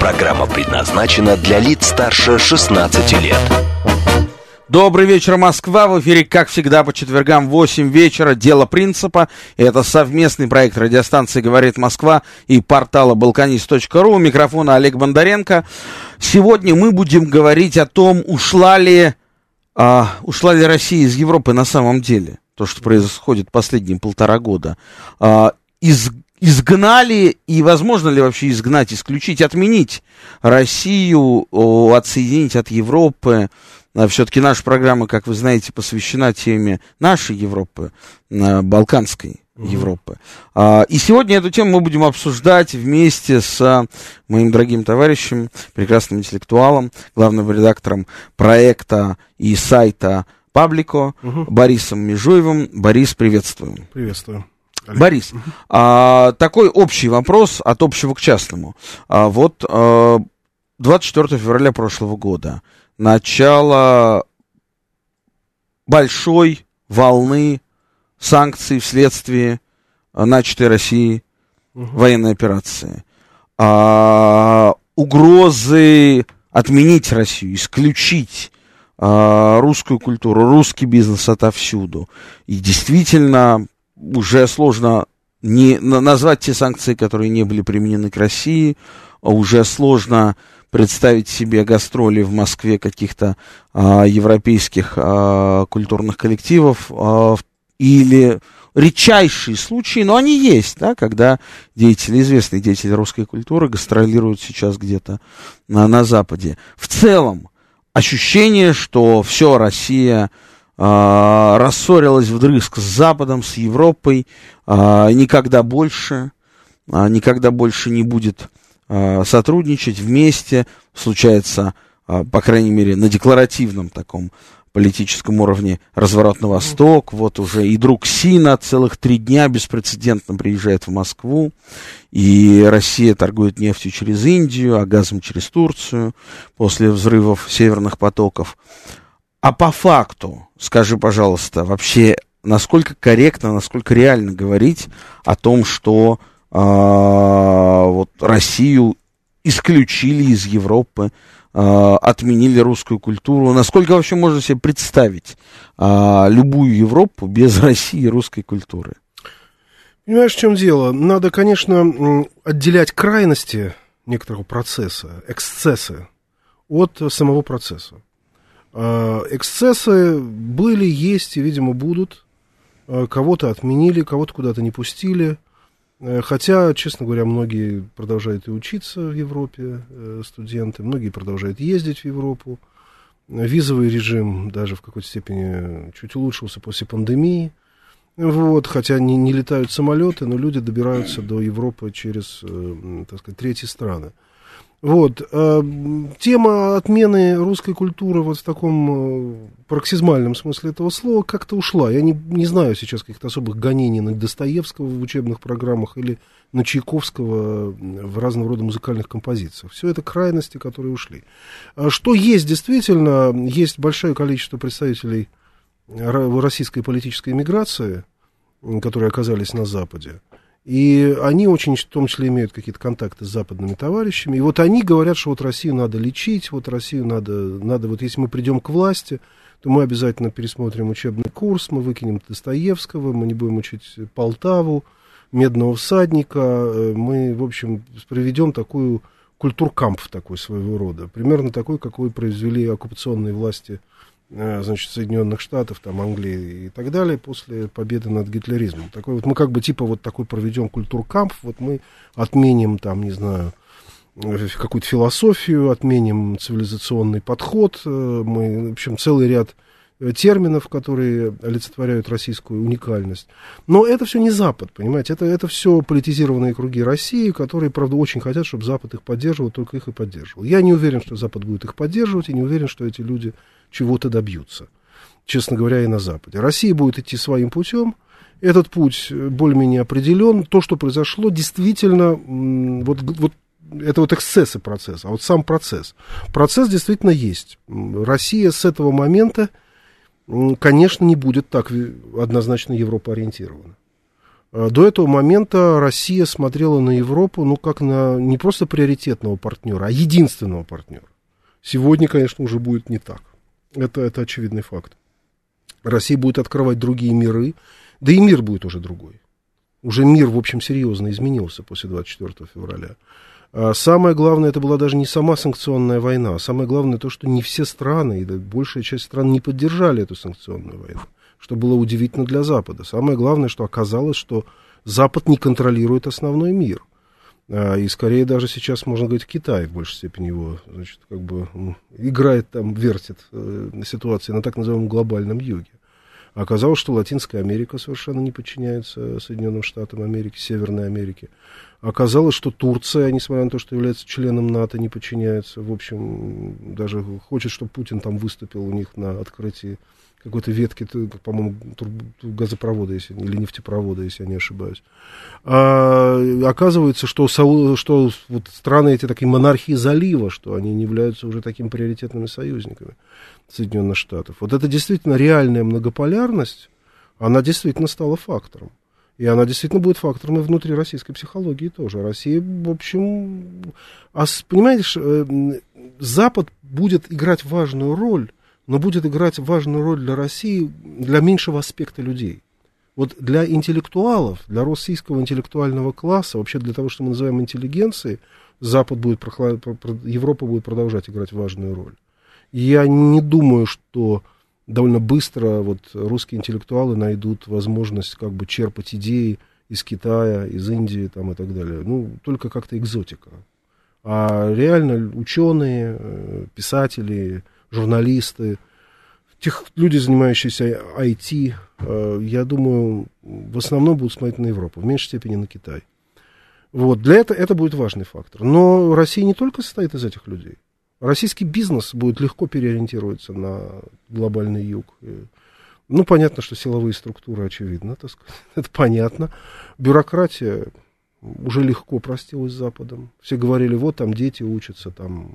Программа предназначена для лиц старше 16 лет. Добрый вечер, Москва. В эфире, как всегда, по четвергам в 8 вечера «Дело принципа». Это совместный проект радиостанции «Говорит Москва» и портала «Балканист.ру». У микрофона Олег Бондаренко. Сегодня мы будем говорить о том, ушла ли, а, ушла ли Россия из Европы на самом деле. То, что происходит последние полтора года. А, из изгнали, и возможно ли вообще изгнать, исключить, отменить Россию, отсоединить от Европы. А Все-таки наша программа, как вы знаете, посвящена теме нашей Европы, а, Балканской Европы. А, и сегодня эту тему мы будем обсуждать вместе с моим дорогим товарищем, прекрасным интеллектуалом, главным редактором проекта и сайта Паблико, угу. Борисом Межуевым. Борис, приветствуем. Приветствую. Олег. Борис, угу. а, такой общий вопрос от общего к частному. А, вот а, 24 февраля прошлого года начало большой волны санкций вследствие начатой России угу. военной операции. А, угрозы отменить Россию, исключить а, русскую культуру, русский бизнес отовсюду. И действительно, уже сложно не, назвать те санкции, которые не были применены к России, а уже сложно представить себе гастроли в Москве каких-то а, европейских а, культурных коллективов а, или редчайшие случаи, но они есть, да, когда деятели, известные деятели русской культуры гастролируют сейчас где-то на, на Западе. В целом, ощущение, что все, Россия рассорилась вдрызг с Западом, с Европой, э, никогда больше, э, никогда больше не будет сотрудничать вместе, случается, по крайней мере, на декларативном таком политическом уровне разворот на восток. Вот уже и друг Сина целых три дня беспрецедентно приезжает в Москву. И Россия торгует нефтью через Индию, а газом через Турцию после взрывов северных потоков. А по факту, скажи, пожалуйста, вообще, насколько корректно, насколько реально говорить о том, что э, вот Россию исключили из Европы, э, отменили русскую культуру. Насколько вообще можно себе представить э, любую Европу без России и русской культуры? Понимаешь, в чем дело? Надо, конечно, отделять крайности некоторого процесса, эксцессы от самого процесса. А, эксцессы были, есть и, видимо, будут. А, кого-то отменили, кого-то куда-то не пустили. Э, хотя, честно говоря, многие продолжают и учиться в Европе, э, студенты, многие продолжают ездить в Европу. Визовый режим даже в какой-то степени чуть улучшился после пандемии. Вот, хотя не, не летают самолеты, но люди добираются до Европы через, э, так сказать, третьи страны. Вот. Э, тема отмены русской культуры вот в таком э, пароксизмальном смысле этого слова как-то ушла. Я не, не знаю сейчас каких-то особых гонений на Достоевского в учебных программах или на Чайковского в разного рода музыкальных композициях. Все это крайности, которые ушли. А что есть действительно, есть большое количество представителей российской политической эмиграции, которые оказались на Западе. И они очень, в том числе, имеют какие-то контакты с западными товарищами. И вот они говорят, что вот Россию надо лечить, вот Россию надо, надо вот если мы придем к власти, то мы обязательно пересмотрим учебный курс, мы выкинем Достоевского, мы не будем учить Полтаву, Медного всадника, э, мы, в общем, проведем такую культуркамп такой своего рода, примерно такой, какой произвели оккупационные власти значит, Соединенных Штатов, там, Англии и так далее после победы над гитлеризмом. Такой вот мы как бы типа вот такой проведем культуркамп, вот мы отменим там, не знаю, э, какую-то философию, отменим цивилизационный подход, э, мы, в общем, целый ряд э, терминов, которые олицетворяют российскую уникальность. Но это все не Запад, понимаете, это, это все политизированные круги России, которые, правда, очень хотят, чтобы Запад их поддерживал, только их и поддерживал. Я не уверен, что Запад будет их поддерживать, и не уверен, что эти люди чего-то добьются, честно говоря, и на Западе. Россия будет идти своим путем, этот путь более-менее определен. То, что произошло, действительно, вот, вот это вот эксцессы процесса, а вот сам процесс. Процесс действительно есть. Россия с этого момента, конечно, не будет так однозначно Европа ориентирована. А до этого момента Россия смотрела на Европу, ну, как на не просто приоритетного партнера, а единственного партнера. Сегодня, конечно, уже будет не так. Это, это очевидный факт. Россия будет открывать другие миры, да и мир будет уже другой. Уже мир, в общем, серьезно изменился после 24 февраля. А самое главное, это была даже не сама санкционная война. Самое главное то, что не все страны, и большая часть стран не поддержали эту санкционную войну, что было удивительно для Запада. Самое главное, что оказалось, что Запад не контролирует основной мир. А, и скорее даже сейчас, можно говорить, Китай в большей степени его, значит, как бы играет там, вертит э, ситуации на так называемом глобальном юге. Оказалось, что Латинская Америка совершенно не подчиняется Соединенным Штатам Америки, Северной Америке. Оказалось, что Турция, несмотря на то, что является членом НАТО, не подчиняется. В общем, даже хочет, чтобы Путин там выступил у них на открытии какой-то ветки, по-моему, газопровода если, или нефтепровода, если я не ошибаюсь. А, оказывается, что, что вот страны эти такие монархии залива, что они не являются уже такими приоритетными союзниками Соединенных Штатов. Вот это действительно реальная многополярность, она действительно стала фактором. И она действительно будет фактором и внутри российской психологии тоже. Россия, в общем, а, понимаешь, э, Запад будет играть важную роль но будет играть важную роль для России, для меньшего аспекта людей. Вот для интеллектуалов, для российского интеллектуального класса, вообще для того, что мы называем интеллигенцией, Запад будет, Европа будет продолжать играть важную роль. Я не думаю, что довольно быстро вот русские интеллектуалы найдут возможность как бы черпать идеи из Китая, из Индии там, и так далее. Ну, только как-то экзотика. А реально ученые, э, писатели, журналисты, тех люди, занимающиеся IT, э, я думаю, в основном будут смотреть на Европу, в меньшей степени на Китай. Вот, для этого это будет важный фактор. Но Россия не только состоит из этих людей. Российский бизнес будет легко переориентироваться на глобальный юг. Ну, понятно, что силовые структуры, очевидно, так сказать, это понятно. Бюрократия, уже легко простилась с Западом. Все говорили, вот там дети учатся там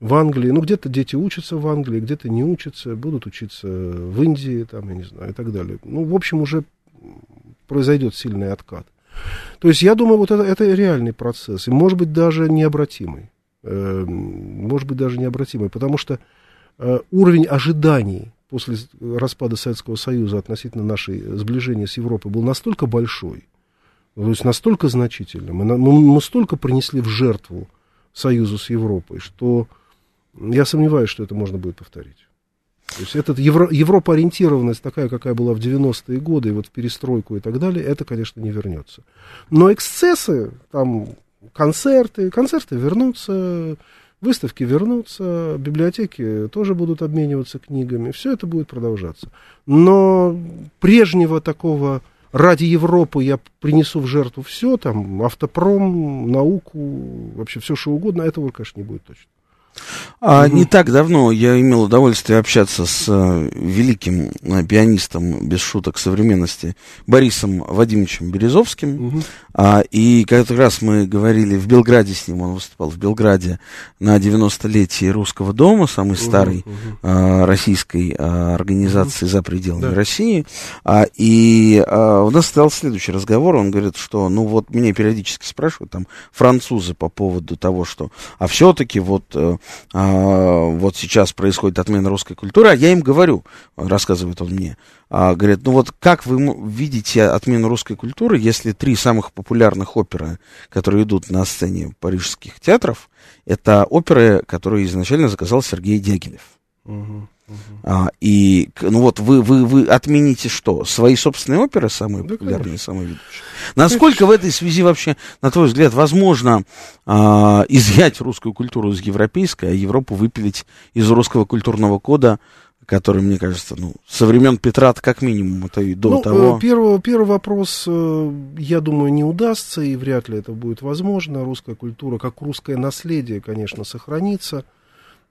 в Англии. Ну, где-то дети учатся в Англии, где-то не учатся, будут учиться в Индии, там, я не знаю, и так далее. Ну, в общем, уже произойдет сильный откат. То есть, я думаю, вот это, это реальный процесс, и, может быть, даже необратимый. Э, может быть, даже необратимый, потому что э, уровень ожиданий после распада Советского Союза относительно нашей сближения с Европой был настолько большой, то есть настолько значительно, мы, мы, столько принесли в жертву союзу с Европой, что я сомневаюсь, что это можно будет повторить. То есть эта евро, европоориентированность такая, какая была в 90-е годы, и вот в перестройку и так далее, это, конечно, не вернется. Но эксцессы, там, концерты, концерты вернутся, выставки вернутся, библиотеки тоже будут обмениваться книгами, все это будет продолжаться. Но прежнего такого ради Европы я принесу в жертву все, там, автопром, науку, вообще все, что угодно, этого, конечно, не будет точно. А, угу. Не так давно я имел удовольствие общаться с э, великим э, пианистом, без шуток, современности, Борисом Вадимовичем Березовским. Угу. А, и как раз мы говорили в Белграде с ним, он выступал в Белграде на 90-летие Русского дома, самой старой угу, угу. А, российской а, организации угу. за пределами да. России. А, и а, у нас стал следующий разговор, он говорит, что, ну вот, меня периодически спрашивают там французы по поводу того, что, а все-таки вот э, а, вот сейчас происходит отмена русской культуры, а я им говорю, рассказывает он мне, а, говорит, ну вот как вы видите отмену русской культуры, если три самых популярных оперы, которые идут на сцене парижских театров, это оперы, которые изначально заказал Сергей Дягилев. Угу. А, и, ну вот, вы, вы, вы отмените что? Свои собственные оперы, самые да, популярные, конечно. самые ведущие? Насколько в этой связи вообще, на твой взгляд, возможно а, изъять русскую культуру из европейской, а Европу выпилить из русского культурного кода который, мне кажется, ну, со времен Петра как минимум, это и до ну, того. Первый, первый вопрос, я думаю, не удастся, и вряд ли это будет возможно. Русская культура, как русское наследие, конечно, сохранится.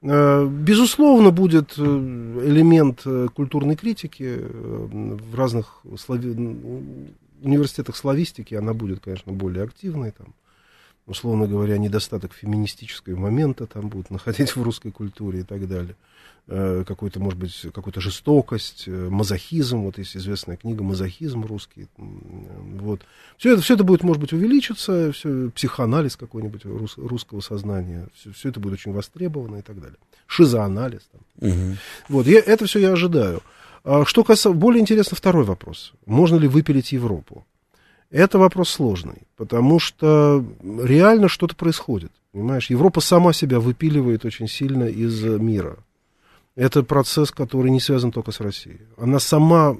Безусловно, будет элемент культурной критики в разных слави... университетах славистики, она будет, конечно, более активной. Там, условно говоря, недостаток феминистического момента там будут находить в русской культуре и так далее. Э, какой-то, может быть, какую-то жестокость, э, мазохизм, вот есть известная книга «Мазохизм русский». Вот. Все это, все это будет, может быть, увеличиться, все, психоанализ какой-нибудь рус, русского сознания, все, все это будет очень востребовано и так далее. Шизоанализ. Там. Угу. Вот, я, это все я ожидаю. А что касается, более интересно второй вопрос. Можно ли выпилить Европу? Это вопрос сложный, потому что реально что-то происходит. Понимаешь, Европа сама себя выпиливает очень сильно из мира. Это процесс, который не связан только с Россией. Она сама,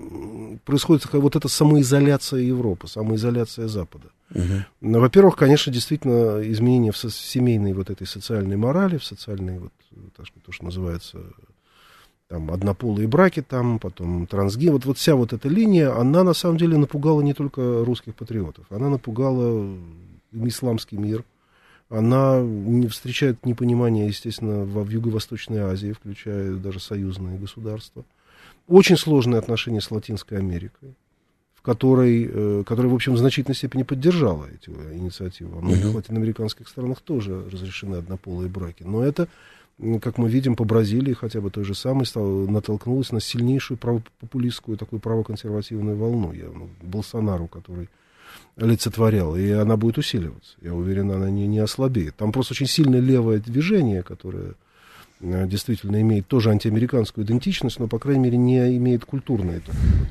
происходит вот эта самоизоляция Европы, самоизоляция Запада. Угу. Во-первых, конечно, действительно изменения в семейной вот этой социальной морали, в социальной, вот, так сказать, то, что называется там однополые браки, там, потом трансги, вот, вот вся вот эта линия, она на самом деле напугала не только русских патриотов, она напугала исламский мир, она не встречает непонимания, естественно, в, в Юго-Восточной Азии, включая даже союзные государства. Очень сложные отношения с Латинской Америкой, в которой, э, которая, в общем, в значительной степени поддержала эти инициативы. Во многих uh-huh. латиноамериканских странах тоже разрешены однополые браки. Но это, как мы видим, по Бразилии хотя бы той же самой стал, натолкнулась на сильнейшую правопопулистскую, такую правоконсервативную волну. Я, ну, Болсонару, который олицетворял, и она будет усиливаться. Я уверен, она не, не ослабеет. Там просто очень сильное левое движение, которое э, действительно имеет тоже антиамериканскую идентичность, но, по крайней мере, не имеет культурный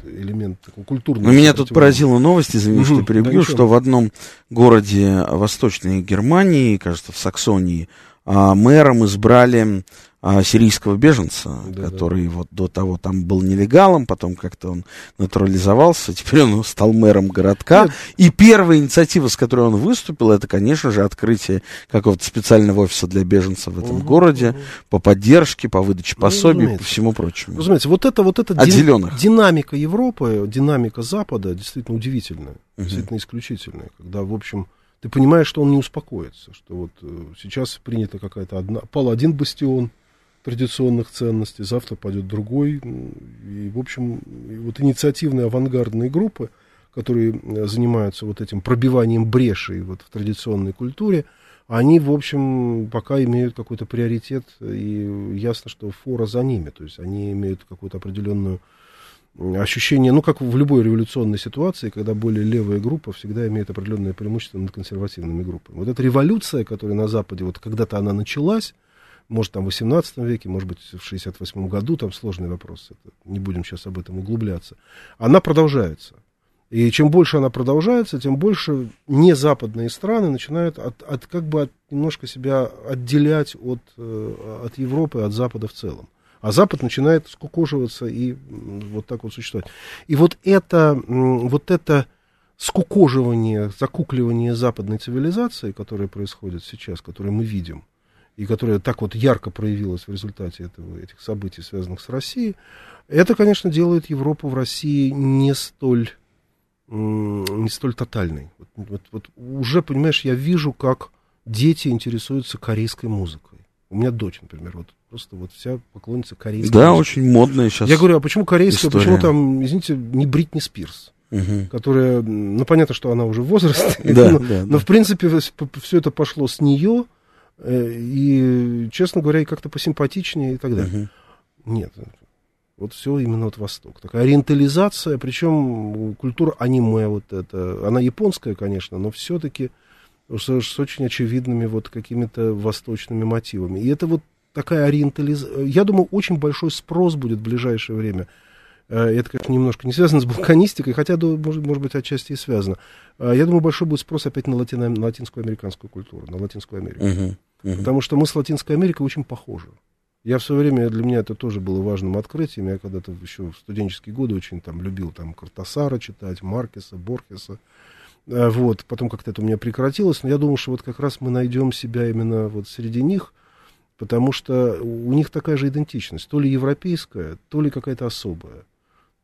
элемент, такой культурный. Но меня тут поразила новость, извини, угу, что перебью, да, что в одном городе Восточной Германии, кажется, в Саксонии, а, мэром избрали а, сирийского беженца, да, который да. вот до того там был нелегалом, потом как-то он натурализовался, теперь он стал мэром городка. Нет. И первая инициатива, с которой он выступил, это, конечно же, открытие какого-то специального офиса для беженцев в этом угу, городе угу. по поддержке, по выдаче ну, пособий, ну, по всему прочему. Разумеете, вот это вот эта дин, динамика Европы, динамика Запада действительно удивительная, угу. действительно исключительная, когда, в общем, ты понимаешь, что он не успокоится, что вот э, сейчас принята какая-то одна, пал один бастион, традиционных ценностей, завтра пойдет другой. И, в общем, вот инициативные авангардные группы, которые э, занимаются вот этим пробиванием брешей вот в традиционной культуре, они, в общем, пока имеют какой-то приоритет, и ясно, что фора за ними, то есть они имеют какую-то определенную ощущение, ну, как в любой революционной ситуации, когда более левая группа всегда имеет определенное преимущество над консервативными группами. Вот эта революция, которая на Западе, вот когда-то она началась, может, там в 18 веке, может быть, в 68 году, там сложный вопрос, это, не будем сейчас об этом углубляться. Она продолжается. И чем больше она продолжается, тем больше незападные страны начинают от, от, как бы от, немножко себя отделять от, э, от Европы, от Запада в целом. А Запад начинает скукоживаться и вот так вот существовать. И вот это, вот это скукоживание, закукливание западной цивилизации, которое происходит сейчас, которое мы видим, и которая так вот ярко проявилась в результате этого, этих событий, связанных с Россией, это, конечно, делает Европу в России не столь, не столь тотальной. Вот, вот, вот уже, понимаешь, я вижу, как дети интересуются корейской музыкой. У меня дочь, например, вот просто вот вся поклонница корейской Да, музыки. очень модная сейчас Я говорю, а почему корейская, история. почему там, извините, не Бритни Спирс? Угу. которая, ну, понятно, что она уже в возрасте, да, но, да, но да. в принципе все это пошло с нее, и, честно говоря, и как-то посимпатичнее и так далее. Угу. Нет, вот все именно вот Восток. Такая ориентализация, причем культура аниме вот это, она японская, конечно, но все-таки с, с очень очевидными вот какими-то восточными мотивами. И это вот такая ориентализация. Я думаю, очень большой спрос будет в ближайшее время Э, это, конечно, немножко не связано с балканистикой, хотя, может, может быть, отчасти и связано. Э, я думаю, большой будет спрос опять на, латино, на латинскую американскую культуру, на Латинскую Америку. Uh-huh, uh-huh. Потому что мы с Латинской Америкой очень похожи. Я в свое время, для меня это тоже было важным открытием. Я когда-то еще в студенческие годы очень там любил там Картасара читать, Маркеса, Борхеса. Э, вот, потом как-то это у меня прекратилось, но я думал, что вот как раз мы найдем себя именно вот среди них – потому что у них такая же идентичность, то ли европейская, то ли какая-то особая.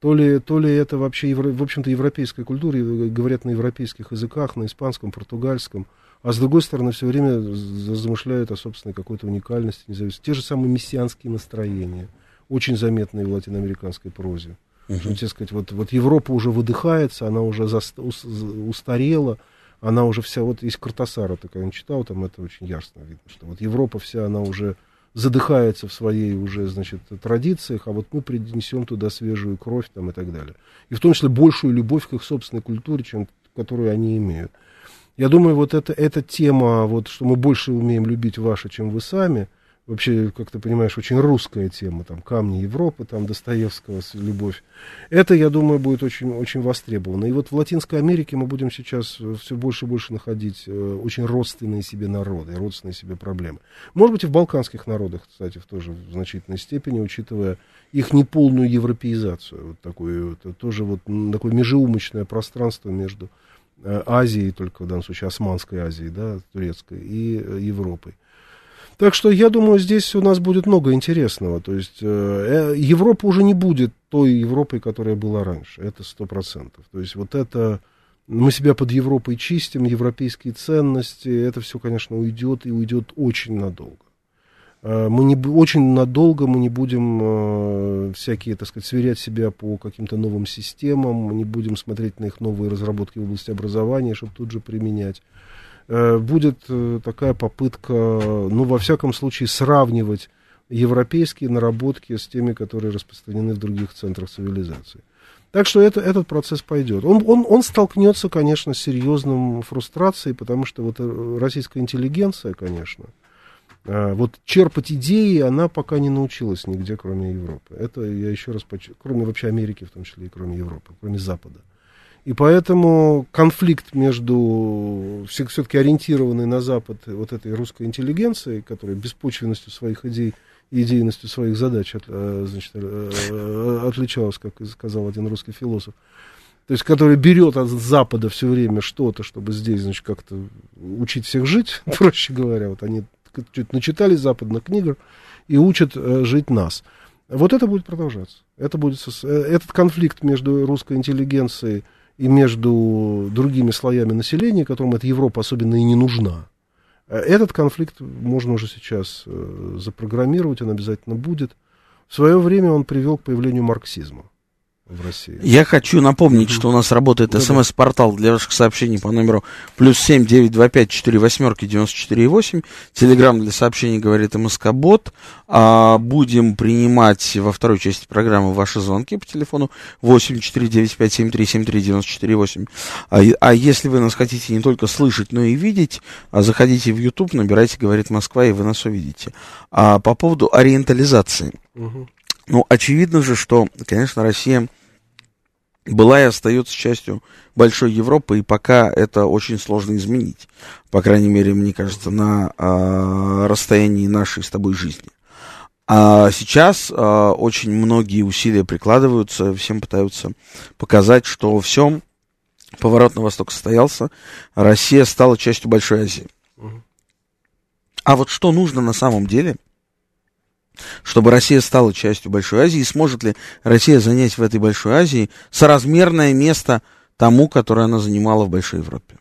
То ли, то ли это вообще, евро, в общем-то, европейская культура, говорят на европейских языках, на испанском, португальском, а с другой стороны, все время замышляют о собственной какой-то уникальности, независимости. Те же самые мессианские настроения, очень заметные в латиноамериканской прозе. Uh-huh. Что, так сказать, вот, вот Европа уже выдыхается, она уже заст, устарела, она уже вся, вот есть Картасара, такая он читал, там это очень ясно видно, что вот Европа вся, она уже задыхается в своей уже, значит, традициях, а вот мы принесем туда свежую кровь там и так далее. И в том числе большую любовь к их собственной культуре, чем которую они имеют. Я думаю, вот это, эта тема, вот, что мы больше умеем любить ваше, чем вы сами – вообще, как ты понимаешь, очень русская тема, там, камни Европы, там, Достоевского, любовь. Это, я думаю, будет очень, очень востребовано. И вот в Латинской Америке мы будем сейчас все больше и больше находить э, очень родственные себе народы, родственные себе проблемы. Может быть, и в балканских народах, кстати, в тоже в значительной степени, учитывая их неполную европеизацию, вот такое, это тоже вот такое межеумочное пространство между э, Азией, только в данном случае Османской Азией, да, турецкой, и э, Европой. Так что я думаю, здесь у нас будет много интересного. То есть э, э Европа уже не будет той Европой, которая была раньше. Это сто процентов. То есть вот это мы себя под Европой чистим, европейские ценности, это все, конечно, уйдет и уйдет очень надолго. Э, мы не, очень надолго мы не будем э, всякие, так сказать, сверять себя по каким-то новым системам, мы не будем смотреть на их новые разработки в области образования, чтобы тут же применять. Э, будет э, такая попытка, ну, во всяком случае, сравнивать европейские наработки с теми, которые распространены в других центрах цивилизации. Так что это, этот процесс пойдет. Он, он, он столкнется, конечно, с серьезным фрустрацией, потому что вот э, российская интеллигенция, конечно, вот черпать идеи она пока не научилась нигде, кроме Европы. Это я еще раз подчеркну, кроме вообще Америки, в том числе и кроме Европы, кроме Запада. И поэтому конфликт между все-таки ориентированной на Запад вот этой русской интеллигенцией, которая беспочвенностью своих идей и идейностью своих задач от, э, значит, э, отличалась, как сказал один русский философ, то есть который берет от Запада все время что-то, чтобы здесь, значит, как-то учить всех жить, проще говоря, вот они чуть начитали западных книг и учат э, жить нас. Вот это будет продолжаться. Это будет, этот конфликт между русской интеллигенцией и между другими слоями населения, которым эта Европа особенно и не нужна. Э, этот конфликт можно уже сейчас э, запрограммировать, он обязательно будет. В свое время он привел к появлению марксизма в России. Я хочу напомнить, mm-hmm. что у нас работает смс-портал для ваших сообщений по номеру плюс семь девять два пять четыре восьмерки девяносто четыре восемь. Телеграмм для сообщений говорит МСК Бот. А, будем принимать во второй части программы ваши звонки по телефону восемь четыре девять пять семь три семь три девяносто четыре восемь. А, а если вы нас хотите не только слышать, но и видеть, а заходите в YouTube, набирайте «Говорит Москва», и вы нас увидите. А, по поводу ориентализации. Mm-hmm. Ну, очевидно же, что, конечно, Россия была и остается частью большой Европы, и пока это очень сложно изменить. По крайней мере, мне кажется, на э, расстоянии нашей с тобой жизни. А сейчас э, очень многие усилия прикладываются, всем пытаются показать, что все, поворот на восток состоялся, Россия стала частью Большой Азии. А вот что нужно на самом деле – чтобы Россия стала частью Большой Азии, и сможет ли Россия занять в этой Большой Азии соразмерное место тому, которое она занимала в Большой Европе?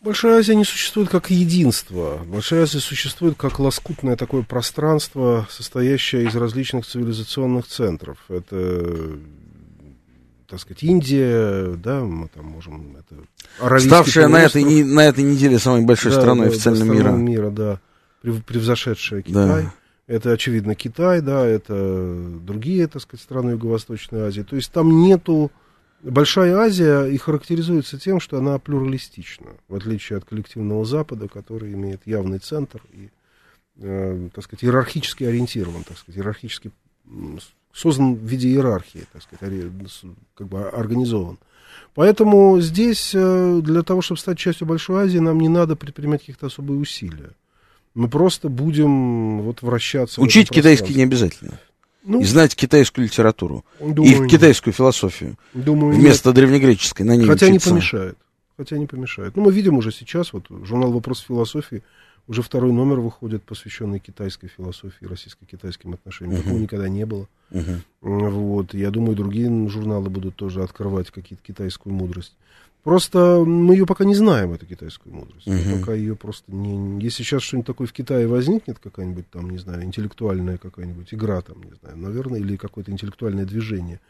Большая Азия не существует как единство. Большая Азия существует как лоскутное такое пространство, состоящее из различных цивилизационных центров. Это, так сказать, Индия, да, мы там можем... Это Ставшая на этой, на этой неделе самой большой да, страной да, официального мира. мира, да, превзошедшая Китай. Да. Это, очевидно, Китай, да, это другие, так сказать, страны Юго-Восточной Азии. То есть там нету... Большая Азия и характеризуется тем, что она плюралистична, в отличие от коллективного Запада, который имеет явный центр и, э, так сказать, иерархически ориентирован, так сказать, иерархически создан в виде иерархии, так сказать, как бы организован. Поэтому здесь э, для того, чтобы стать частью Большой Азии, нам не надо предпринимать каких-то особые усилия. Мы просто будем вот вращаться. Учить китайский не обязательно. Ну, и знать китайскую литературу. Думаю, и китайскую философию. Думаю, вместо нет. древнегреческой. На ней Хотя учиться. не помешает. Хотя не помешает. Ну, мы видим уже сейчас, вот журнал «Вопрос философии» Уже второй номер выходит, посвященный китайской философии, российско-китайским отношениям. Uh-huh. Такого никогда не было. Uh-huh. Вот. Я думаю, другие журналы будут тоже открывать какие-то китайскую мудрость. Просто мы ее пока не знаем, эту китайскую мудрость. Uh-huh. Пока ее просто не... Если сейчас что-нибудь такое в Китае возникнет, какая-нибудь там, не знаю, интеллектуальная какая-нибудь игра там, не знаю, наверное, или какое-то интеллектуальное движение,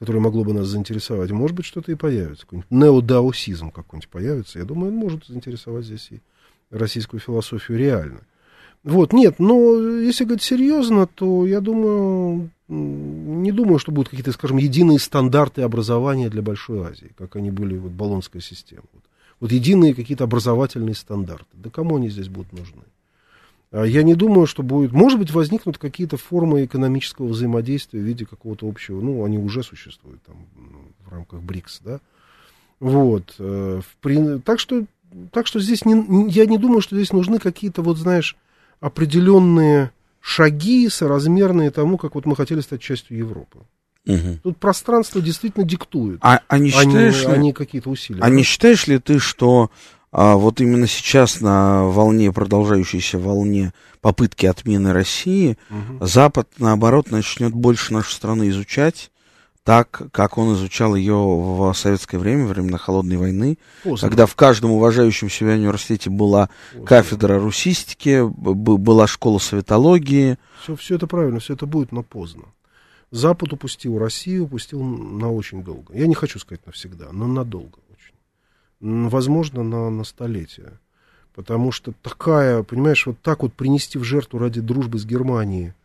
которое могло бы нас заинтересовать, может быть, что-то и появится. Какой-нибудь неодаосизм какой-нибудь появится. Я думаю, он может заинтересовать здесь и российскую философию реально. Вот, нет, но если говорить серьезно, то я думаю, не думаю, что будут какие-то, скажем, единые стандарты образования для Большой Азии, как они были, вот, Болонская система. Вот, вот единые какие-то образовательные стандарты. Да кому они здесь будут нужны? А я не думаю, что будет... Может быть, возникнут какие-то формы экономического взаимодействия в виде какого-то общего... Ну, они уже существуют там в рамках БРИКС, да? Вот. Э, так что так что здесь не, я не думаю, что здесь нужны какие-то, вот знаешь, определенные шаги, соразмерные тому, как вот мы хотели стать частью Европы. Угу. Тут пространство действительно диктует, а, а не считаешь а не, ли, а не какие-то усилия. А да? не считаешь ли ты, что а, вот именно сейчас на волне, продолжающейся волне попытки отмены России, угу. Запад, наоборот, начнет больше нашу страну изучать, так, как он изучал ее в советское время, во времена Холодной войны, Поздно. когда в каждом уважающем себя университете была Поздно. кафедра русистики, была школа советологии. Все, все это правильно, все это будет, но поздно. Запад упустил Россию, упустил на очень долго. Я не хочу сказать навсегда, но надолго очень. Возможно, на, на столетие. Потому что такая, понимаешь, вот так вот принести в жертву ради дружбы с Германией –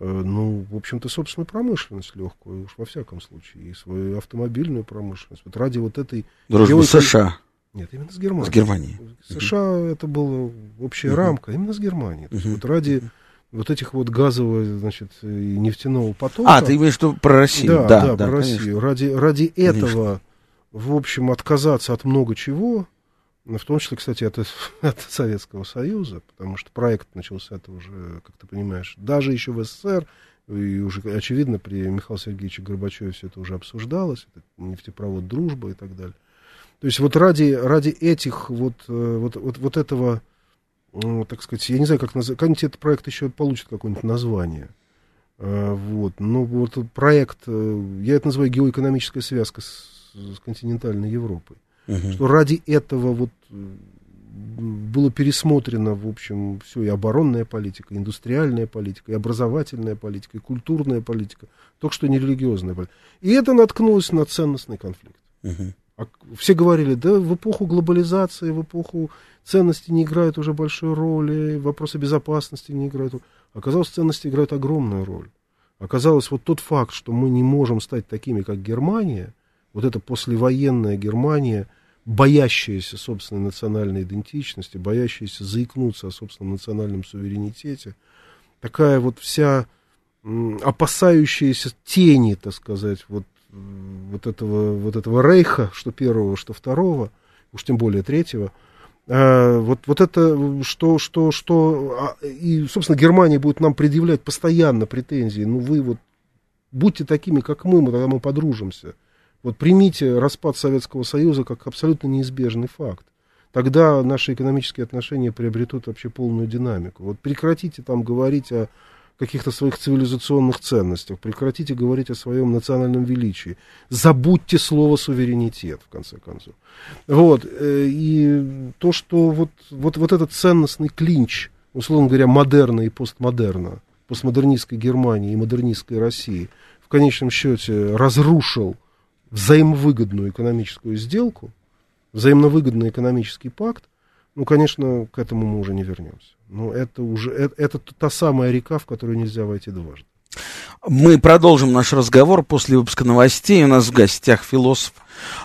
ну, в общем-то, собственную промышленность легкую, уж во всяком случае, и свою автомобильную промышленность. Вот ради вот этой... Дружбы с США. Нет, именно с Германией. С Германией. США uh это была общая uh рамка, именно с Германией. uh есть вот ради вот этих вот газового, значит, и нефтяного потока... А, ты имеешь в виду про Россию? Да, да, да, да про конечно. Россию. Ради, ради этого, в общем, отказаться от много чего, в том числе, кстати, от, от Советского Союза, потому что проект начался это уже, как ты понимаешь, даже еще в СССР, и уже, очевидно, при Михаиле Сергеевиче Горбачеве все это уже обсуждалось, это нефтепровод «Дружба» и так далее. То есть вот ради, ради этих, вот, э, вот, вот, вот этого, ну, так сказать, я не знаю, как назвать, когда-нибудь этот проект еще получит какое-нибудь название. Э, вот, но вот проект, э, я это называю геоэкономическая связка с, с континентальной Европой угу. что ради этого вот было пересмотрено, в общем, все, и оборонная политика, и индустриальная политика, и образовательная политика, и культурная политика, только что не религиозная политика. И это наткнулось на ценностный конфликт. Угу. А все говорили, да, в эпоху глобализации, в эпоху ценности не играют уже большой роли, вопросы безопасности не играют. Оказалось, ценности играют огромную роль. Оказалось, вот тот факт, что мы не можем стать такими, как Германия, вот эта послевоенная Германия, боящаяся собственной национальной идентичности, боящаяся заикнуться о собственном национальном суверенитете, такая вот вся опасающаяся тени, так сказать, вот, вот, этого, вот этого рейха, что первого, что второго, уж тем более третьего, а, вот, вот это, что, что, что, а, и, собственно, Германия будет нам предъявлять постоянно претензии, ну, вы вот будьте такими, как мы, мы тогда мы подружимся. Вот примите распад Советского Союза как абсолютно неизбежный факт. Тогда наши экономические отношения приобретут вообще полную динамику. Вот прекратите там говорить о каких-то своих цивилизационных ценностях, прекратите говорить о своем национальном величии, забудьте слово суверенитет, в конце концов. Вот, э, и то, что вот, вот, вот этот ценностный клинч, условно говоря, модерна и постмодерна, постмодернистской Германии и модернистской России, в конечном счете разрушил взаимовыгодную экономическую сделку, взаимовыгодный экономический пакт, ну, конечно, к этому мы уже не вернемся. Но это уже это, это та самая река, в которую нельзя войти дважды. Мы продолжим наш разговор после выпуска новостей. У нас в гостях философ,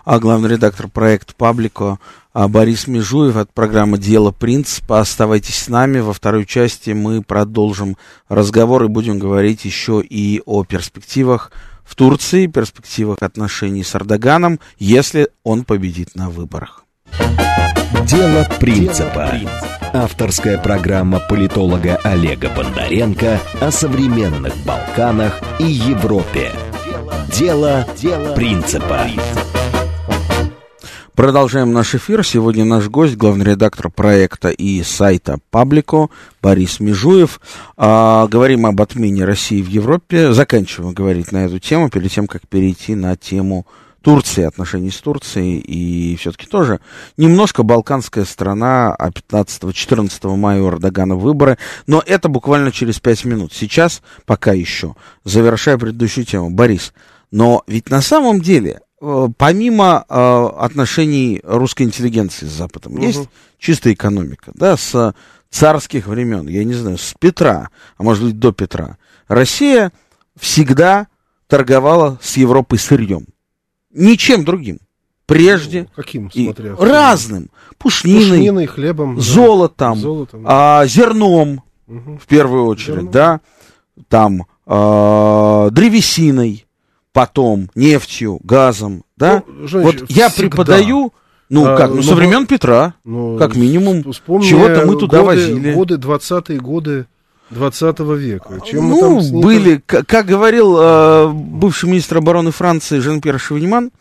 а главный редактор проекта «Паблико» а, Борис Межуев от программы «Дело принципа». Оставайтесь с нами. Во второй части мы продолжим разговор и будем говорить еще и о перспективах в Турции, перспективах отношений с Эрдоганом, если он победит на выборах. Дело принципа. Авторская программа политолога Олега Бондаренко о современных Балканах и Европе. Дело, Дело принципа. Продолжаем наш эфир. Сегодня наш гость, главный редактор проекта и сайта Паблико Борис Межуев. А, говорим об отмене России в Европе. Заканчиваем говорить на эту тему перед тем, как перейти на тему Турции, отношений с Турцией и все-таки тоже немножко балканская страна, а 15-14 мая у Эрдогана выборы, но это буквально через 5 минут. Сейчас, пока еще, завершая предыдущую тему, Борис, но ведь на самом деле помимо э, отношений русской интеллигенции с Западом, угу. есть чистая экономика, да, с царских времен, я не знаю, с Петра, а может быть до Петра, Россия всегда торговала с Европой сырьем. Ничем другим. Прежде. Ну, каким, смотря? И разным. Пушниной, Пушниной хлебом, золотом, золотом а, зерном, угу. в первую очередь, Зерно. да, там, а, древесиной, потом нефтью, газом, да? Ну, Женщина, вот я всегда. преподаю, ну а, как, ну, ну со времен Петра, ну, как минимум, чего-то мы туда годы, возили. Годы, 20-е годы 20 века. Чем ну, там были, как, как говорил э, бывший министр обороны Франции Жан-Пьер Шевиньман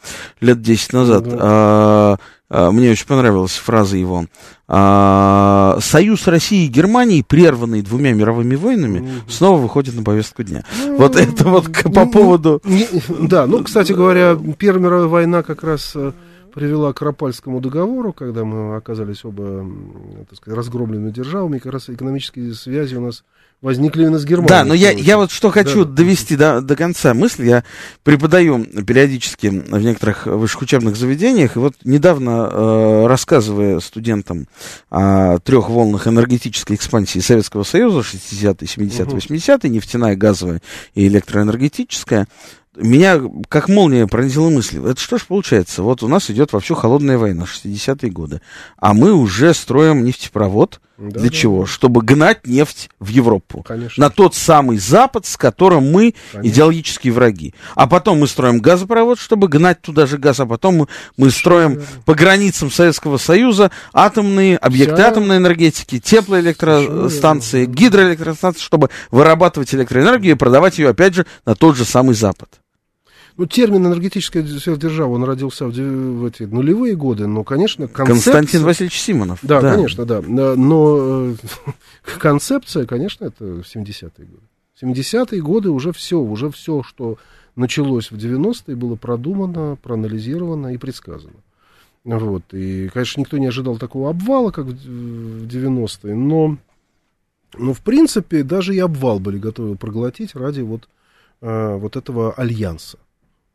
лет 10 назад, да. э, мне очень понравилась фраза его. Э, Союз России и Германии, прерванный двумя мировыми войнами, снова выходит на повестку дня. Ну, вот это вот по поводу... Не, да, ну, кстати говоря, Первая мировая война как раз э, привела к Рапальскому договору, когда мы оказались оба, так сказать, разгромленными державами, и как раз экономические связи у нас возникли именно с Германией. Да, но я, я вот что хочу да. довести до, до конца мысли. Я преподаю периодически в некоторых высших учебных заведениях, и вот недавно, э, рассказывая студентам о трех волнах энергетической экспансии Советского Союза, 60-е, 70-е, 80-е, нефтяная, газовая и электроэнергетическая, меня как молния пронзила мысль. Это что ж получается? Вот у нас идет вовсю холодная война, 60-е годы, а мы уже строим нефтепровод. Да, Для да, чего? Да. Чтобы гнать нефть в Европу. Конечно. На тот самый Запад, с которым мы Конечно. идеологические враги. А потом мы строим газопровод, чтобы гнать туда же газ, а потом мы, мы строим по границам Советского Союза атомные объекты Вся... атомной энергетики, теплоэлектростанции, гидроэлектростанции, чтобы вырабатывать электроэнергию и продавать ее, опять же, на тот же самый Запад. Ну, термин энергетическая сверхдержава, он родился в, в эти нулевые годы, но, конечно, концепция... Константин Васильевич Симонов. Да, да. конечно, да. Но э, концепция, конечно, это 70-е годы. 70-е годы уже все, уже все, что началось в 90-е, было продумано, проанализировано и предсказано. Вот. И, конечно, никто не ожидал такого обвала, как в 90-е, но, но в принципе, даже и обвал были готовы проглотить ради вот, э, вот этого альянса.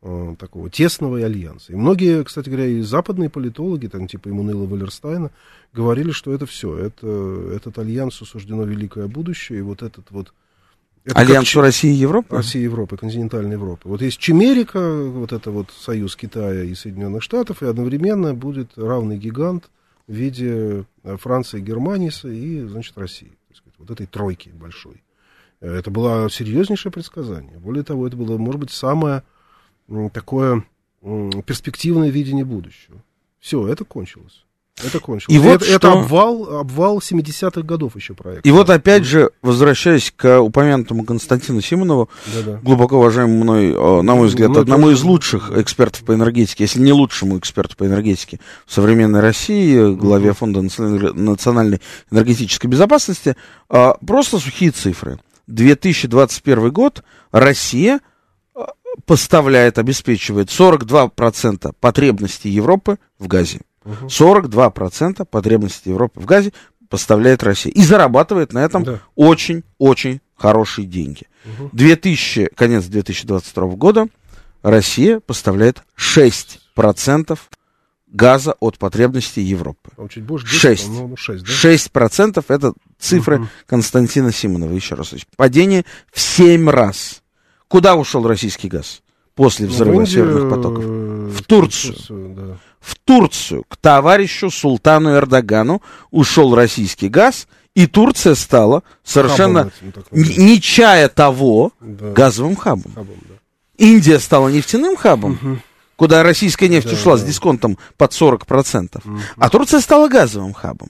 Э, такого тесного альянса. И многие, кстати говоря, и западные политологи, там, типа Иммануила Валерстайна, говорили, что это все, это, этот альянс суждено великое будущее, и вот этот вот... Это Альянс как, России и Европы? России и Европы, континентальной Европы. Вот есть Чимерика, вот это вот союз Китая и Соединенных Штатов, и одновременно будет равный гигант в виде э, Франции, Германии и, значит, России. Сказать, вот этой тройки большой. Э, это было серьезнейшее предсказание. Более того, это было, может быть, самое такое перспективное видение будущего. Все, это кончилось. Это кончилось. И вот это, что... это обвал, обвал 70-х годов еще проект. И вот опять же, возвращаясь к упомянутому Константину Симонову, Да-да. глубоко уважаемому мной, э, на мой взгляд, ну, одному из лучших экспертов по энергетике, если не лучшему эксперту по энергетике в современной России, главе Фонда национальной энергетической безопасности, э, просто сухие цифры. 2021 год Россия поставляет, обеспечивает 42% потребностей Европы в газе. Угу. 42% потребностей Европы в газе поставляет Россия. И зарабатывает на этом очень-очень да. хорошие деньги. Угу. 2000, конец 2022 года Россия поставляет 6% газа от потребностей Европы. А чуть больше 10, 6. Ну, 6, да? 6% это цифры угу. Константина Симонова. Еще раз. Падение в 7 раз. Куда ушел российский газ после взрыва ну, северных потоков? В Турцию. В Турцию, да. в Турцию, к товарищу Султану Эрдогану ушел российский газ, и Турция стала совершенно, не чая того, да. газовым хабом. хабом да. Индия стала нефтяным хабом, угу. куда российская нефть да, ушла да. с дисконтом под 40%, угу. а Турция стала газовым хабом.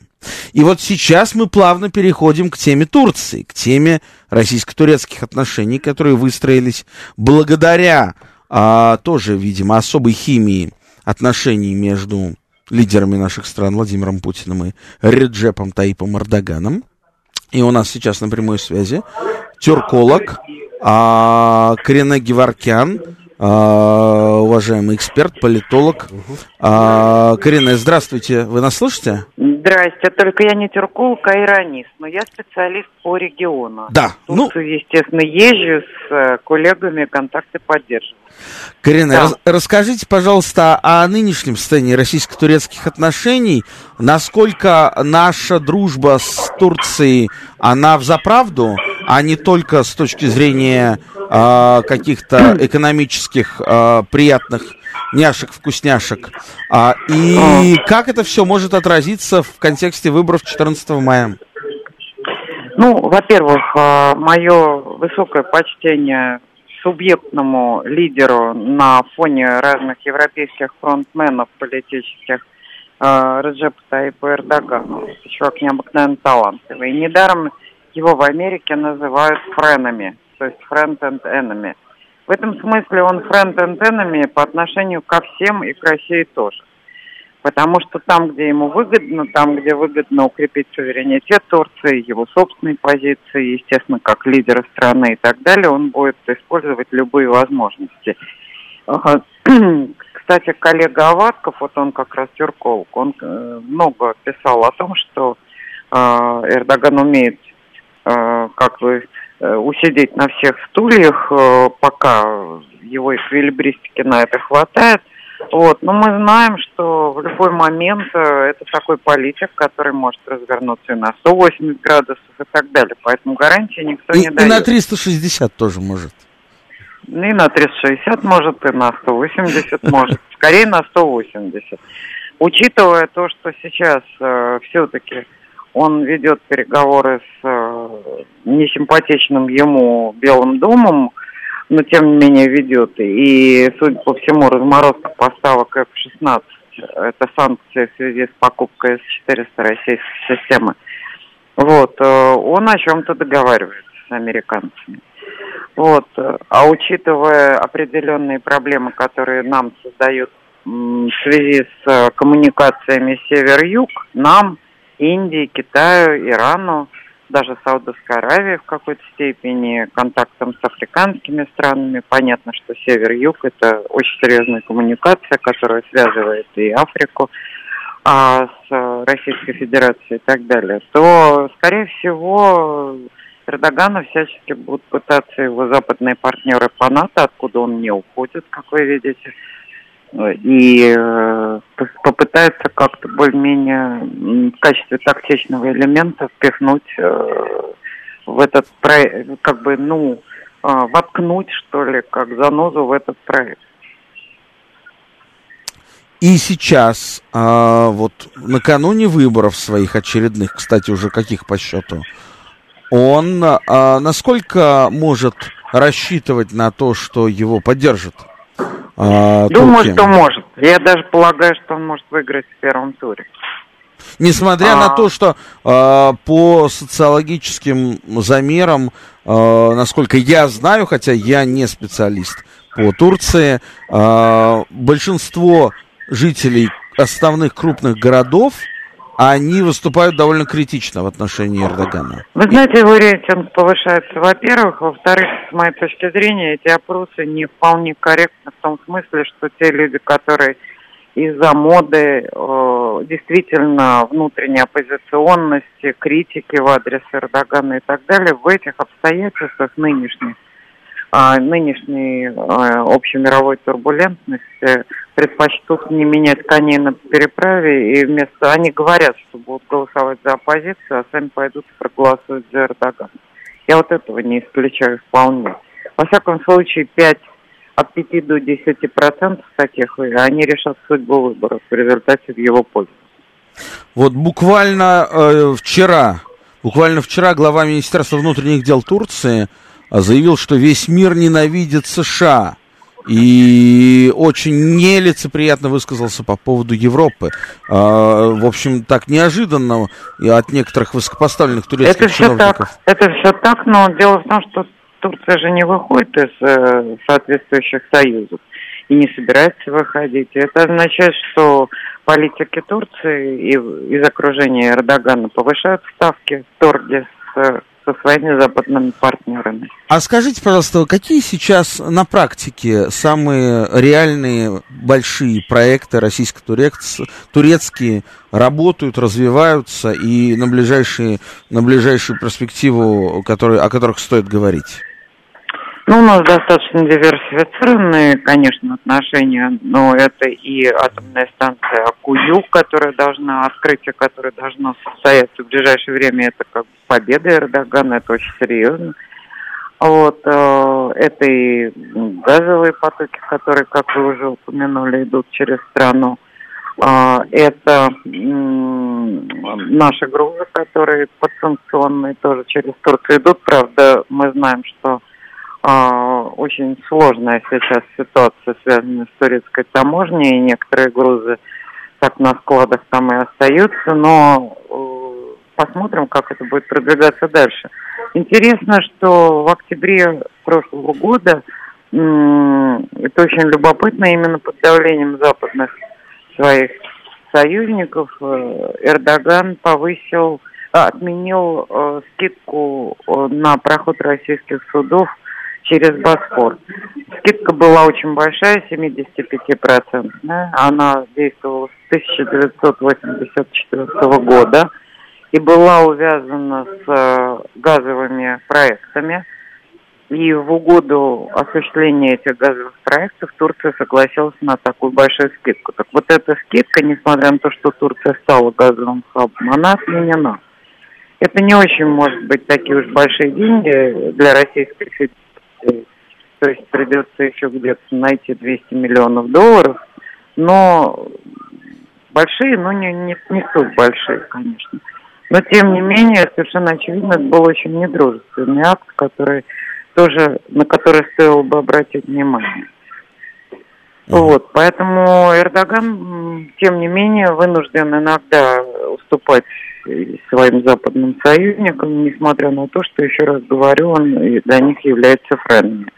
И вот сейчас мы плавно переходим к теме Турции, к теме российско-турецких отношений, которые выстроились благодаря а, тоже, видимо, особой химии отношений между лидерами наших стран Владимиром Путиным и Реджепом Таипом Эрдоганом. И у нас сейчас на прямой связи тюрколог а, Карина Геворкян, уважаемый эксперт, политолог. А, Карина, здравствуйте, вы нас слышите? Здрасте, только я не тюрколог, а иронист, но я специалист по региону. Да. ну... естественно, езжу с э, коллегами, контакты поддерживаю. Карина, да. рас, расскажите, пожалуйста, о нынешнем состоянии российско-турецких отношений. Насколько наша дружба с Турцией, она в заправду, а не только с точки зрения э, каких-то экономических э, приятных няшек-вкусняшек. А, и как это все может отразиться в контексте выборов 14 мая? Ну, во-первых, а, мое высокое почтение субъектному лидеру на фоне разных европейских фронтменов политических э, Реджепа Таипа Эрдогану. Чувак необыкновенно талантливый. И недаром его в Америке называют френами, то есть friend and enemy. В этом смысле он friend and enemy по отношению ко всем и к России тоже. Потому что там, где ему выгодно, там, где выгодно укрепить суверенитет Турции, его собственные позиции, естественно, как лидера страны и так далее, он будет использовать любые возможности. Кстати, коллега Аватков, вот он как раз тюрколог, он э, много писал о том, что э, Эрдоган умеет э, как бы усидеть на всех стульях, пока его эквилибристики на это хватает, вот. Но мы знаем, что в любой момент э, это такой политик, который может развернуться и на 180 градусов и так далее. Поэтому гарантии никто и, не дает. И на 360 тоже может. Ну, и на 360 может, и на 180 может. Скорее на 180. Учитывая то, что сейчас э, все-таки он ведет переговоры с э, несимпатичным ему Белым домом, но тем не менее ведет. И, судя по всему, разморозка поставок F-16 это санкции в связи с покупкой С-400 российской системы. Вот, э, он о чем-то договаривается с американцами. Вот, а учитывая определенные проблемы, которые нам создают в связи с коммуникациями север-юг, нам, Индии, Китаю, Ирану, даже Саудовской Аравии в какой-то степени, контактом с африканскими странами. Понятно, что север-юг – это очень серьезная коммуникация, которая связывает и Африку а с Российской Федерацией и так далее, то, скорее всего, Эрдогана всячески будут пытаться его западные партнеры по НАТО, откуда он не уходит, как вы видите, и э, попытается как-то более-менее в качестве тактичного элемента впихнуть э, в этот проект, как бы, ну, э, воткнуть, что ли, как занозу в этот проект. И сейчас, а, вот накануне выборов своих очередных, кстати, уже каких по счету, он а, насколько может рассчитывать на то, что его поддержат? А, Думаю, Турки. что может. Я даже полагаю, что он может выиграть в первом туре. Несмотря а... на то, что э, по социологическим замерам, э, насколько я знаю, хотя я не специалист по Турции, э, большинство жителей основных крупных городов они выступают довольно критично в отношении Эрдогана. Вы знаете, его рейтинг повышается, во-первых. Во-вторых, с моей точки зрения, эти опросы не вполне корректны в том смысле, что те люди, которые из-за моды, э, действительно внутренней оппозиционности, критики в адрес Эрдогана и так далее, в этих обстоятельствах нынешних нынешней а, общемировой турбулентности предпочтут не менять коней на переправе, и вместо они говорят, что будут голосовать за оппозицию, а сами пойдут и проголосуют за Эрдогана. Я вот этого не исключаю вполне. Во всяком случае, 5 от 5 до 10 процентов таких, они решат судьбу выборов в результате в его пользу. Вот буквально э, вчера, буквально вчера глава Министерства внутренних дел Турции заявил, что весь мир ненавидит США. И очень нелицеприятно высказался по поводу Европы. А, в общем, так неожиданно и от некоторых высокопоставленных турецких это чиновников. Все так, это все так, но дело в том, что Турция же не выходит из э, соответствующих союзов и не собирается выходить. Это означает, что политики Турции и из окружения Эрдогана повышают ставки в торге с со своими западными партнерами. А скажите, пожалуйста, какие сейчас на практике самые реальные большие проекты российско-турецкие работают, развиваются и на, ближайшие, на ближайшую перспективу, которые, о которых стоит говорить? Ну, у нас достаточно диверсифицированные, конечно, отношения, но это и атомная станция Акую, которая должна, открытие которое должно состояться в ближайшее время, это как победа Эрдогана, это очень серьезно. Вот, э, это и газовые потоки, которые, как вы уже упомянули, идут через страну. Э, это наши грузы, которые подсанкционные тоже через Турцию идут. Правда, мы знаем, что очень сложная сейчас ситуация, связанная с турецкой таможней, некоторые грузы так на складах там и остаются, но э, посмотрим, как это будет продвигаться дальше. Интересно, что в октябре прошлого года, это очень любопытно, именно под давлением западных своих союзников э, Эрдоган повысил, отменил э, скидку на проход российских судов через Босфор. Скидка была очень большая, 75%. Да? Она действовала с 1984 года и была увязана с э, газовыми проектами. И в угоду осуществления этих газовых проектов Турция согласилась на такую большую скидку. Так вот эта скидка, несмотря на то, что Турция стала газовым хабом, она отменена. Это не очень может быть такие уж большие деньги для Российской Федерации то есть придется еще где-то найти 200 миллионов долларов, но большие, но не, не, не столь большие, конечно. Но тем не менее, совершенно очевидно, это был очень недружественный акт, который тоже, на который стоило бы обратить внимание. Вот, поэтому Эрдоган, тем не менее, вынужден иногда уступать своим западным союзникам, несмотря на то, что, еще раз говорю, он для них является френдами.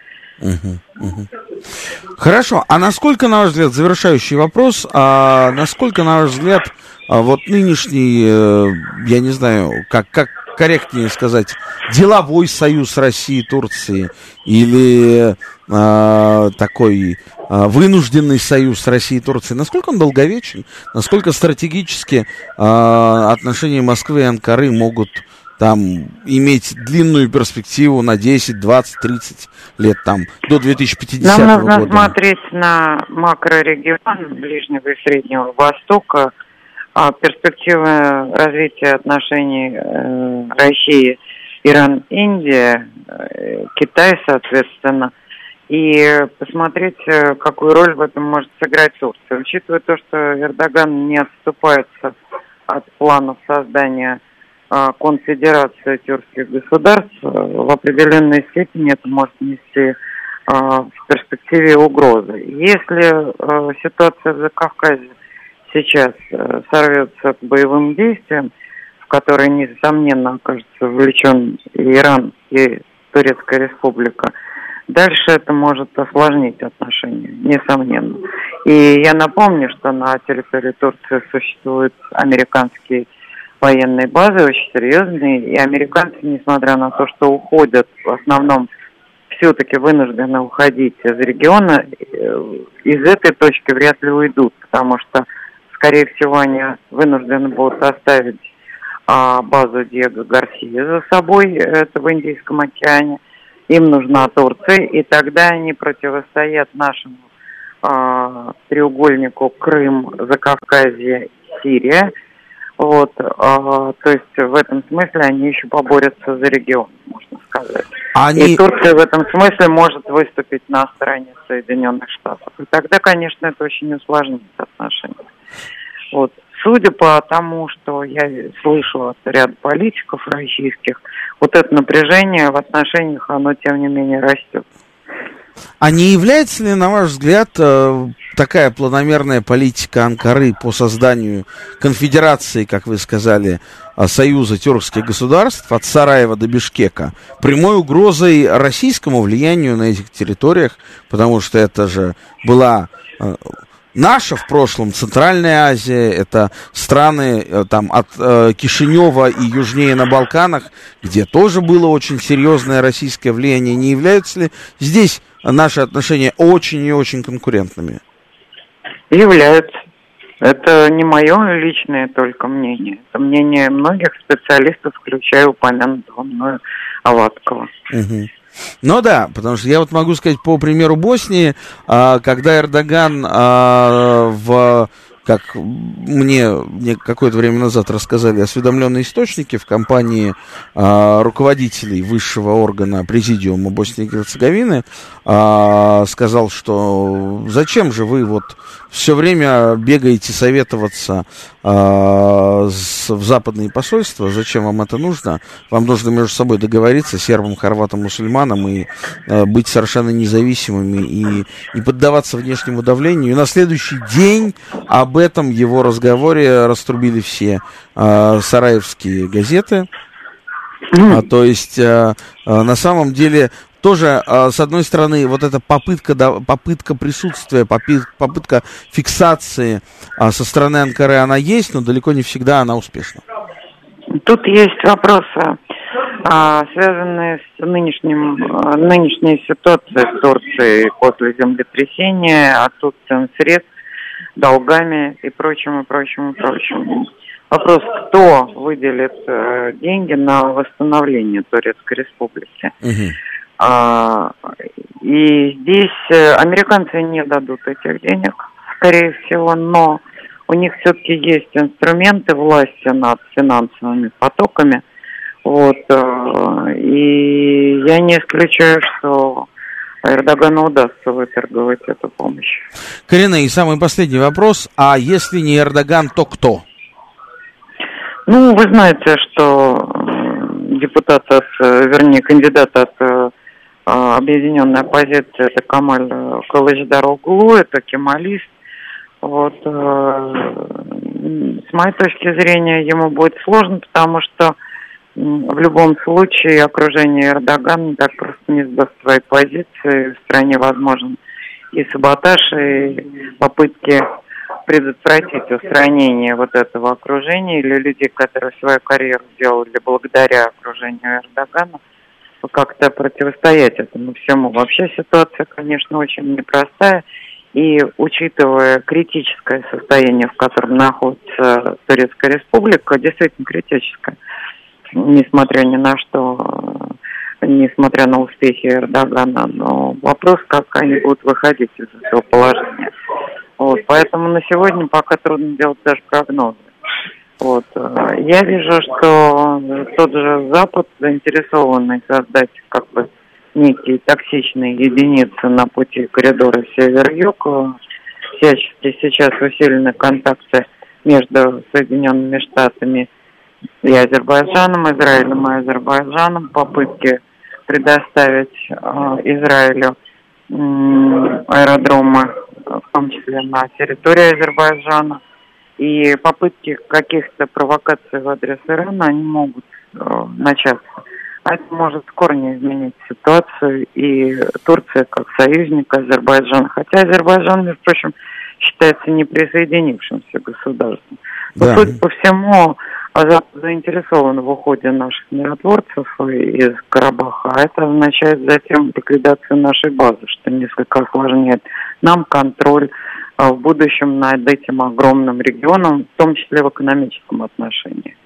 Хорошо, а насколько, на ваш взгляд, завершающий вопрос, а насколько, на ваш взгляд, а вот нынешний, э, я не знаю, как, как корректнее сказать, деловой союз России и Турции или э, такой вынужденный союз России и Турции, насколько он долговечен, насколько стратегически э, отношения Москвы и Анкары могут там иметь длинную перспективу на 10, 20, 30 лет, там, до 2050 года. Нам нужно года. смотреть на макрорегион Ближнего и Среднего Востока, а перспективы развития отношений э, России, Иран, Индия, э, Китай, соответственно, и посмотреть, э, какую роль в этом может сыграть Турция. Учитывая то, что Эрдоган не отступается от планов создания а, конфедерация тюркских государств, э, в определенной степени это может нести в перспективе угрозы. Если э, ситуация в Закавказье сейчас э, сорвется к боевым действиям, в которые, несомненно, окажется вовлечен и Иран, и Турецкая республика, дальше это может осложнить отношения, несомненно. И я напомню, что на территории Турции существуют американские военные базы, очень серьезные, и американцы, несмотря на то, что уходят, в основном все-таки вынуждены уходить из региона, э, из этой точки вряд ли уйдут, потому что, скорее всего, они вынуждены будут оставить а, базу Диего Гарсия за собой, это в Индийском океане, им нужна Турция, и тогда они противостоят нашему а, треугольнику Крым, Закавказье, Сирия – вот, а, то есть в этом смысле они еще поборются за регион, можно сказать. Они... И Турция в этом смысле может выступить на стороне Соединенных Штатов. И тогда, конечно, это очень усложнит отношения. Вот. Судя по тому, что я слышу от ряда политиков российских, вот это напряжение в отношениях, оно тем не менее растет. А не является ли, на ваш взгляд, э, такая планомерная политика Анкары по созданию конфедерации, как вы сказали, э, Союза тюркских государств от Сараева до Бишкека прямой угрозой российскому влиянию на этих территориях, потому что это же была э, наша в прошлом, Центральная Азия, это страны э, там от э, Кишинева и южнее на Балканах, где тоже было очень серьезное российское влияние. Не являются ли здесь наши отношения очень и очень конкурентными? Являются. Это не мое личное только мнение. Это мнение многих специалистов, включая упомянутого мною Аваткова. Угу. Ну да, потому что я вот могу сказать по примеру Боснии, а, когда Эрдоган а, в как мне, какое-то время назад рассказали осведомленные источники в компании э, руководителей высшего органа президиума Боснии и Герцеговины, э, сказал, что зачем же вы вот все время бегаете советоваться э, с, в западные посольства, зачем вам это нужно? Вам нужно между собой договориться, сербам, хорватам, мусульманам, и э, быть совершенно независимыми, и не поддаваться внешнему давлению. И на следующий день об этом его разговоре раструбили все э, сараевские газеты. А, то есть, э, э, на самом деле, тоже, а, с одной стороны, вот эта попытка, да, попытка присутствия, попытка фиксации а, со стороны Анкары, она есть, но далеко не всегда она успешна. Тут есть вопросы, а, связанные с нынешним, нынешней ситуацией в Турции после землетрясения, отсутствием средств, долгами и прочим, и прочим, и прочим. Вопрос, кто выделит э, деньги на восстановление Турецкой Республики. Угу. А, и здесь э, американцы не дадут этих денег, скорее всего, но у них все-таки есть инструменты власти над финансовыми потоками. Вот, э, и я не исключаю, что Эрдогану удастся выторговать эту помощь. Карина, и самый последний вопрос. А если не Эрдоган, то кто? Ну, вы знаете, что депутат от, вернее, кандидат от а, объединенная оппозиция это Камаль Калыждароглу, это кемалист. Вот, э, с моей точки зрения, ему будет сложно, потому что в любом случае окружение Эрдогана так просто не сдаст свои позиции. В стране возможен и саботаж, и попытки предотвратить устранение вот этого окружения или людей, которые свою карьеру делали благодаря окружению Эрдогана – как-то противостоять этому всему. Вообще ситуация, конечно, очень непростая. И учитывая критическое состояние, в котором находится Турецкая республика, действительно критическое, несмотря ни на что, несмотря на успехи Эрдогана, но вопрос, как они будут выходить из этого положения. Вот, поэтому на сегодня пока трудно делать даже прогнозы. Вот. Э, я вижу, что тот же Запад заинтересованный создать как бы некие токсичные единицы на пути коридора север-юг. Всячески сейчас усилены контакты между Соединенными Штатами и Азербайджаном, Израилем и Азербайджаном, попытки предоставить э, Израилю э, аэродромы, в том числе на территории Азербайджана – и попытки каких-то провокаций в адрес Ирана, они могут э, начаться. А это может в корне изменить ситуацию. И Турция как союзник Азербайджана. Хотя Азербайджан, между прочим, считается неприсоединившимся государством. Но, да. судя по всему, заинтересован в уходе наших миротворцев из Карабаха. А это означает затем ликвидацию нашей базы, что несколько осложняет нам контроль а, в будущем над этим огромным регионом, в том числе в экономическом отношении.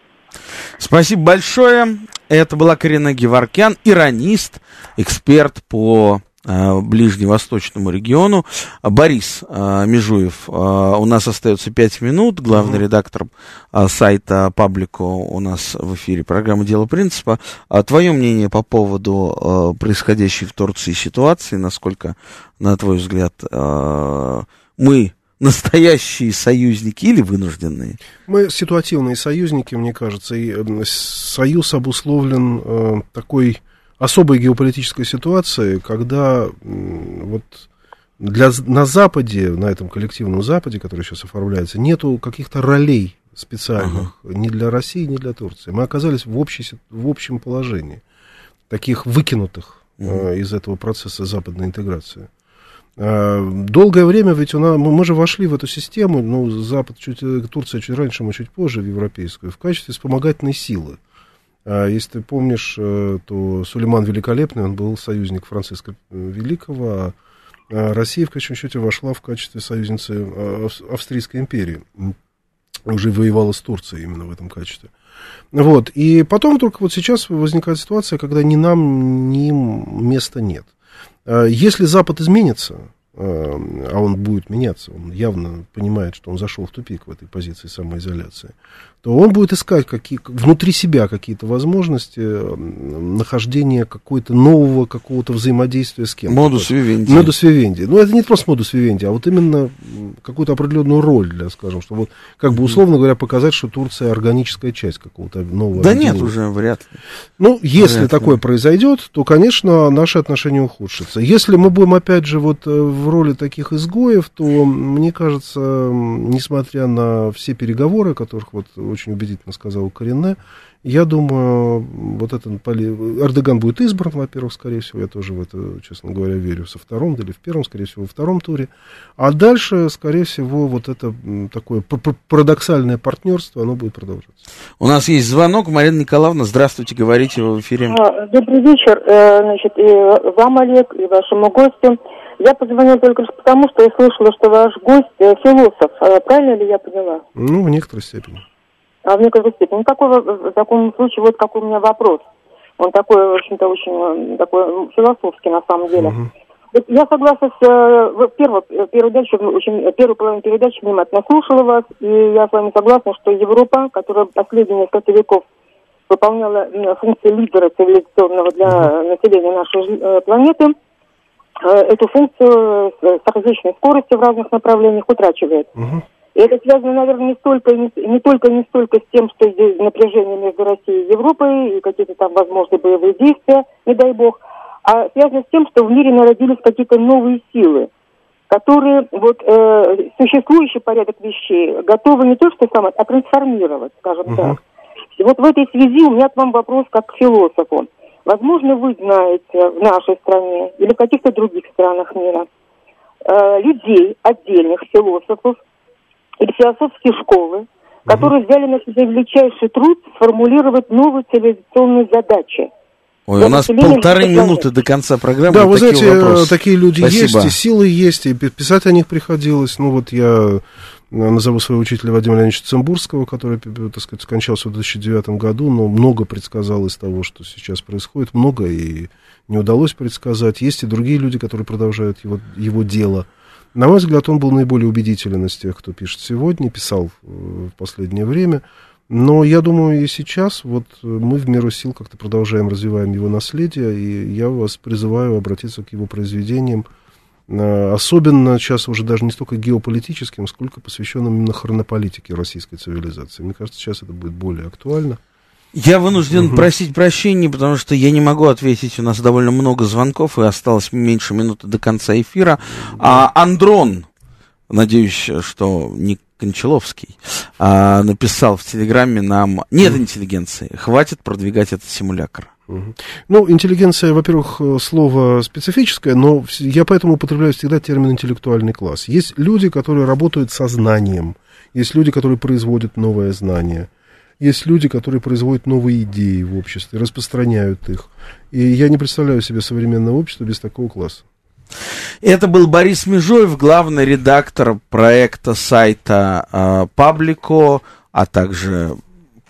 Спасибо большое. Это была Карина Геворкян, иронист, эксперт по ближневосточному региону. Борис э, Межуев, э, у нас остается пять минут, главный mm-hmm. редактор э, сайта Паблико у нас в эфире программы «Дело принципа». А твое мнение по поводу э, происходящей в Турции ситуации, насколько, на твой взгляд, э, мы настоящие союзники или вынужденные? Мы ситуативные союзники, мне кажется, и союз обусловлен э, такой особой геополитической ситуацией, когда э, вот для, на Западе, на этом коллективном Западе, который сейчас оформляется, нету каких-то ролей специальных uh-huh. ни для России, ни для Турции. Мы оказались в, общей, в общем положении, таких выкинутых uh-huh. э, из этого процесса западной интеграции. А, долгое время ведь у нас, мы же вошли в эту систему, ну, Запад чуть, Турция чуть раньше, мы чуть позже в европейскую, в качестве вспомогательной силы. А если ты помнишь, э, то Сулейман Великолепный, он был союзник Франциска Великого, а Россия в конечном счете вошла в качестве союзницы а, Австрийской империи. Уже воевала с Турцией именно в этом качестве. Вот. И потом только вот сейчас возникает ситуация, когда ни нам, ни им места нет. А если Запад изменится, а он будет меняться, он явно понимает, что он зашел в тупик в этой позиции самоизоляции, то он будет искать какие, внутри себя какие-то возможности нахождения какой-то нового какого-то взаимодействия с кем-то. Модус вивенди. Модус вивенди. Ну, это не просто модус вивенди, а вот именно какую-то определенную роль, для, скажем, чтобы, как бы, условно говоря, показать, что Турция органическая часть какого-то нового Да нет, уже вряд ли. Ну, если вряд такое ли. произойдет, то, конечно, наши отношения ухудшатся. Если мы будем, опять же, вот э, в роли таких изгоев, то, мне кажется, несмотря на все переговоры, которых вот очень убедительно сказал Корене. Я думаю, вот этот Эрдоган будет избран, во-первых, скорее всего, я тоже в это, честно говоря, верю, со втором или в первом, скорее всего, во втором туре. А дальше, скорее всего, вот это такое парадоксальное партнерство, оно будет продолжаться. У нас есть звонок. Марина Николаевна, здравствуйте, говорите в эфире. А, добрый вечер, э, значит, и вам, Олег, и вашему гостю. Я позвонила только лишь потому, что я слышала, что ваш гость э, философ. А правильно ли я поняла? Ну, в некоторой степени в некоторой степени. Ну, такой, в таком случае, вот какой у меня вопрос. Он такой, в общем-то, очень э, такой философский на самом деле. Uh-huh. Я согласна с э, первой, передачей, очень, первую половину передачи внимательно слушала вас, и я с вами согласна, что Европа, которая последние несколько веков выполняла функции лидера цивилизационного для населения нашей э, планеты, эту функцию с различной скоростью в разных направлениях утрачивает. Uh-huh. И это связано, наверное, не столько не, не только не столько с тем, что здесь напряжение между Россией и Европой и какие-то там возможные боевые действия, не дай бог, а связано с тем, что в мире народились какие-то новые силы, которые вот э, существующий порядок вещей готовы не то что самое, а трансформировать, скажем uh-huh. так. И вот в этой связи у меня к вам вопрос как к философу. Возможно, вы знаете в нашей стране или в каких-то других странах мира э, людей, отдельных философов, или философские школы, которые взяли на себя величайший труд сформулировать новые цивилизационные задачи. Ой, у нас полторы минуты до конца программы. Да, вы знаете, вопросы. такие люди Спасибо. есть, и силы есть, и писать о них приходилось. Ну вот я назову своего учителя Вадима Леонидовича Цимбурского, который, так сказать, скончался в 2009 году, но много предсказал из того, что сейчас происходит, много и не удалось предсказать. Есть и другие люди, которые продолжают его, его дело. На мой взгляд, он был наиболее убедителен из тех, кто пишет сегодня, писал э, в последнее время. Но я думаю, и сейчас вот мы в меру сил как-то продолжаем, развиваем его наследие, и я вас призываю обратиться к его произведениям, э, особенно сейчас уже даже не столько геополитическим, сколько посвященным именно хронополитике российской цивилизации. Мне кажется, сейчас это будет более актуально. Я вынужден угу. просить прощения, потому что я не могу ответить. У нас довольно много звонков, и осталось меньше минуты до конца эфира. А Андрон, надеюсь, что не Кончаловский, а, написал в Телеграме нам «Нет интеллигенции, хватит продвигать этот симулятор». Ну, интеллигенция, во-первых, слово специфическое, но я поэтому употребляю всегда термин интеллектуальный класс. Есть люди, которые работают со знанием, есть люди, которые производят новое знание, есть люди, которые производят новые идеи в обществе, распространяют их. И я не представляю себе современное общество без такого класса. Это был Борис Межоев, главный редактор проекта сайта э, Паблико, а также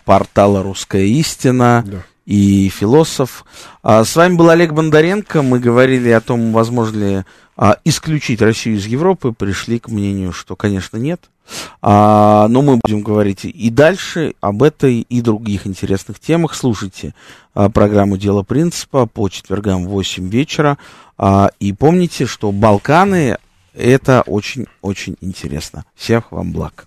портала «Русская истина» да. и философ. А, с вами был Олег Бондаренко. Мы говорили о том, возможно ли а, исключить Россию из Европы. Пришли к мнению, что, конечно, нет. А, но мы будем говорить и дальше об этой и других интересных темах. Слушайте а, программу «Дело принципа» по четвергам в 8 вечера. А, и помните, что Балканы это очень-очень интересно. Всех вам благ.